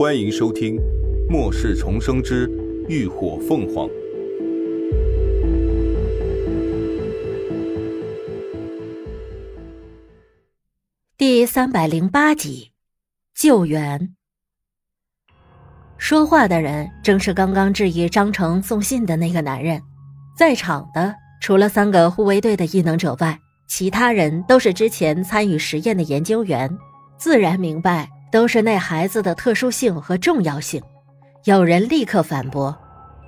欢迎收听《末世重生之浴火凤凰》第三百零八集，救援。说话的人正是刚刚质疑张成送信的那个男人。在场的除了三个护卫队的异能者外，其他人都是之前参与实验的研究员，自然明白都是那孩子的特殊性和重要性。有人立刻反驳：“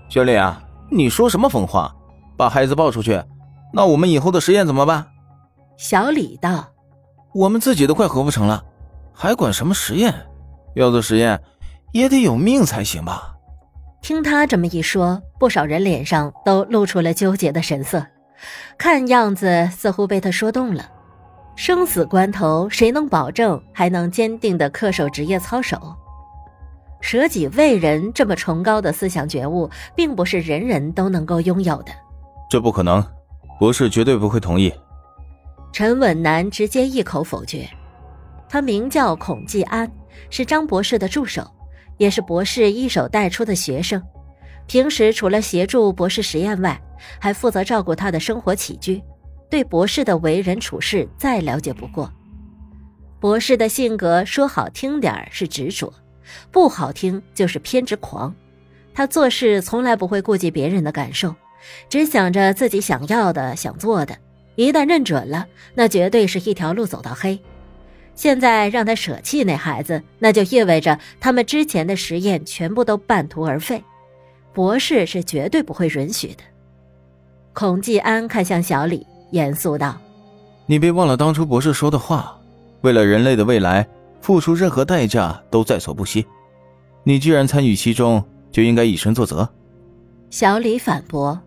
小李啊，你说什么疯话？把孩子抱出去，那我们以后的实验怎么办？”小李道：“我们自己都快活不成了，还管什么实验？要做实验。”也得有命才行吧。听他这么一说，不少人脸上都露出了纠结的神色，看样子似乎被他说动了。生死关头，谁能保证还能坚定的恪守职业操守？舍己为人这么崇高的思想觉悟，并不是人人都能够拥有的。这不可能，博士绝对不会同意。陈稳南直接一口否决。他名叫孔继安，是张博士的助手。也是博士一手带出的学生，平时除了协助博士实验外，还负责照顾他的生活起居，对博士的为人处事再了解不过。博士的性格说好听点是执着，不好听就是偏执狂。他做事从来不会顾及别人的感受，只想着自己想要的、想做的。一旦认准了，那绝对是一条路走到黑。现在让他舍弃那孩子，那就意味着他们之前的实验全部都半途而废。博士是绝对不会允许的。孔继安看向小李，严肃道：“你别忘了当初博士说的话，为了人类的未来，付出任何代价都在所不惜。你既然参与其中，就应该以身作则。”小李反驳：“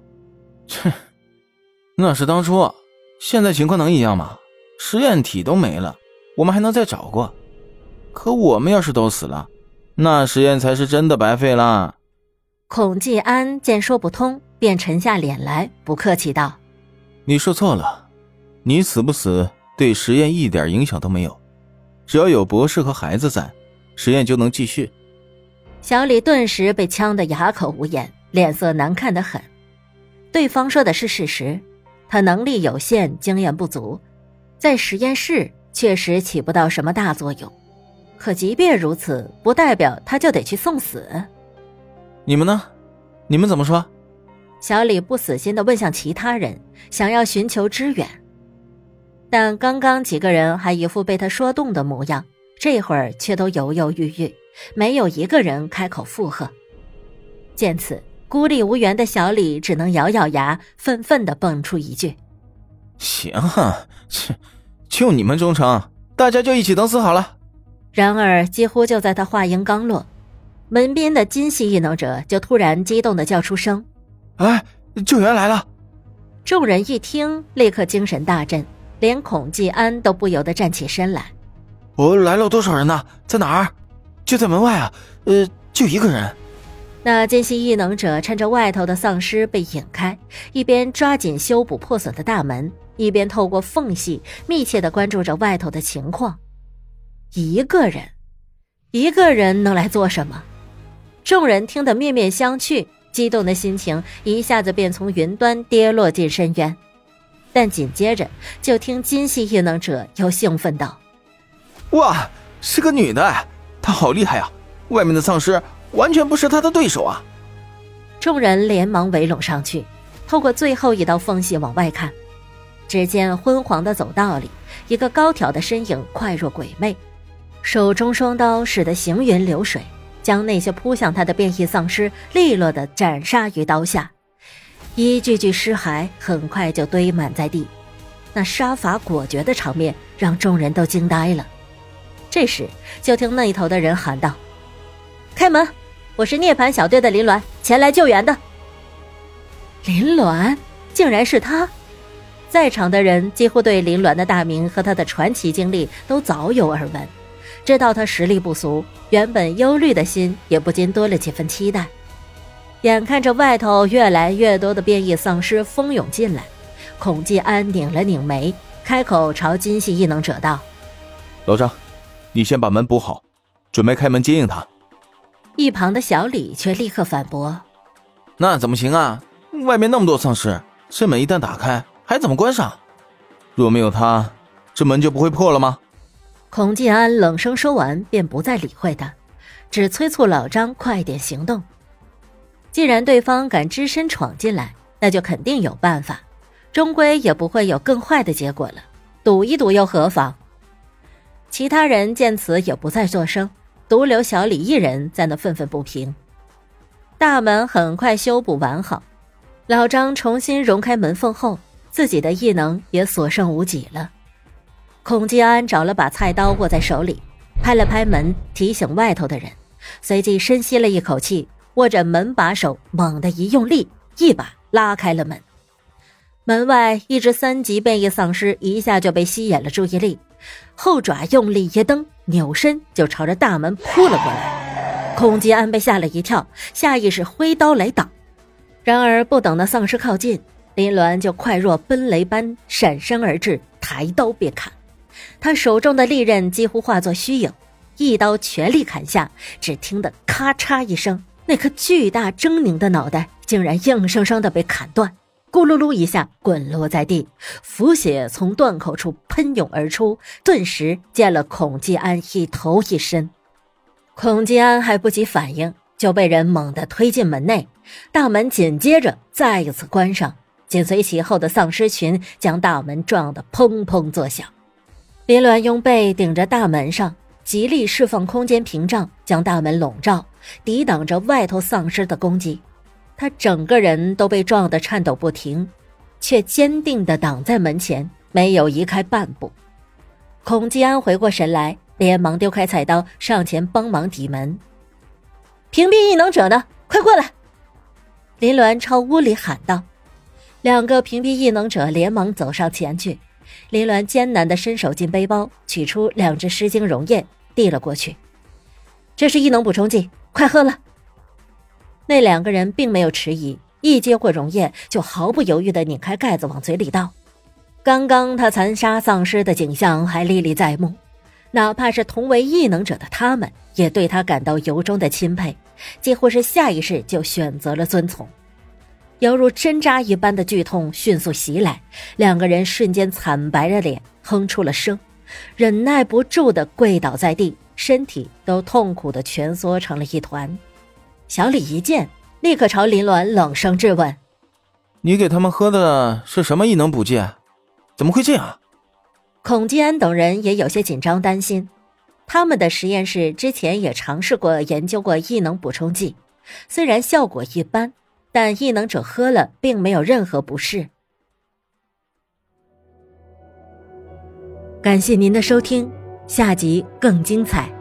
切，那是当初，现在情况能一样吗？实验体都没了。”我们还能再找过，可我们要是都死了，那实验才是真的白费了。孔继安见说不通，便沉下脸来，不客气道：“你说错了，你死不死对实验一点影响都没有，只要有博士和孩子在，实验就能继续。”小李顿时被呛得哑口无言，脸色难看的很。对方说的是事实，他能力有限，经验不足，在实验室。确实起不到什么大作用，可即便如此，不代表他就得去送死。你们呢？你们怎么说？小李不死心的问向其他人，想要寻求支援。但刚刚几个人还一副被他说动的模样，这会儿却都犹犹豫豫，没有一个人开口附和。见此，孤立无援的小李只能咬咬牙，愤愤的蹦出一句：“行啊，切。”就你们忠诚，大家就一起等死好了。然而，几乎就在他话音刚落，门边的金系异能者就突然激动的叫出声：“哎，救援来了！”众人一听，立刻精神大振，连孔继安都不由得站起身来：“我来了多少人呢？在哪儿？就在门外啊！呃，就一个人。”那金系异能者趁着外头的丧尸被引开，一边抓紧修补破损的大门。一边透过缝隙密切的关注着外头的情况，一个人，一个人能来做什么？众人听得面面相觑，激动的心情一下子便从云端跌落进深渊。但紧接着，就听金系异能者又兴奋道：“哇，是个女的，她好厉害啊！外面的丧尸完全不是她的对手啊！”众人连忙围拢上去，透过最后一道缝隙往外看。只见昏黄的走道里，一个高挑的身影快若鬼魅，手中双刀使得行云流水，将那些扑向他的变异丧尸利落的斩杀于刀下。一具具尸骸很快就堆满在地，那杀伐果决的场面让众人都惊呆了。这时，就听那头的人喊道：“开门！我是涅槃小队的林鸾，前来救援的。”林鸾，竟然是他！在场的人几乎对林鸾的大名和他的传奇经历都早有耳闻，知道他实力不俗，原本忧虑的心也不禁多了几分期待。眼看着外头越来越多的变异丧尸蜂拥进来，孔继安拧了拧眉，开口朝金系异能者道：“老张，你先把门补好，准备开门接应他。”一旁的小李却立刻反驳：“那怎么行啊？外面那么多丧尸，这门一旦打开，还怎么关上？若没有他，这门就不会破了吗？”孔继安冷声说完，便不再理会他，只催促老张快点行动。既然对方敢只身闯进来，那就肯定有办法，终归也不会有更坏的结果了。赌一赌又何妨？其他人见此也不再作声，独留小李一人在那愤愤不平。大门很快修补完好，老张重新融开门缝后，自己的异能也所剩无几了。孔继安找了把菜刀握在手里，拍了拍门，提醒外头的人，随即深吸了一口气。握着门把手，猛地一用力，一把拉开了门。门外一只三级变异丧尸一下就被吸引了注意力，后爪用力一蹬，扭身就朝着大门扑了过来。孔吉安被吓了一跳，下意识挥刀来挡。然而不等那丧尸靠近，林鸾就快若奔雷般闪身而至，抬刀便砍。他手中的利刃几乎化作虚影，一刀全力砍下，只听得咔嚓一声。那颗巨大狰狞的脑袋竟然硬生生的被砍断，咕噜噜一下滚落在地，腐血从断口处喷涌而出，顿时溅了孔继安一头一身。孔继安还不及反应，就被人猛地推进门内，大门紧接着再一次关上，紧随其后的丧尸群将大门撞得砰砰作响。林鸾用背顶着大门上，极力释放空间屏障，将大门笼罩。抵挡着外头丧尸的攻击，他整个人都被撞得颤抖不停，却坚定地挡在门前，没有移开半步。孔继安回过神来，连忙丢开菜刀，上前帮忙抵门。屏蔽异能者呢？快过来！林鸾朝屋里喊道。两个屏蔽异能者连忙走上前去。林鸾艰难地伸手进背包，取出两只湿晶溶液，递了过去。这是异能补充剂。快喝了！那两个人并没有迟疑，一接过溶液就毫不犹豫的拧开盖子往嘴里倒。刚刚他残杀丧尸的景象还历历在目，哪怕是同为异能者的他们，也对他感到由衷的钦佩，几乎是下意识就选择了遵从。犹如针扎一般的剧痛迅速袭来，两个人瞬间惨白着脸，哼出了声，忍耐不住的跪倒在地。身体都痛苦的蜷缩成了一团。小李一见，立刻朝林鸾冷声质问：“你给他们喝的是什么异能补剂？怎么会这样？”孔继安等人也有些紧张担心。他们的实验室之前也尝试过研究过异能补充剂，虽然效果一般，但异能者喝了并没有任何不适。感谢您的收听。下集更精彩。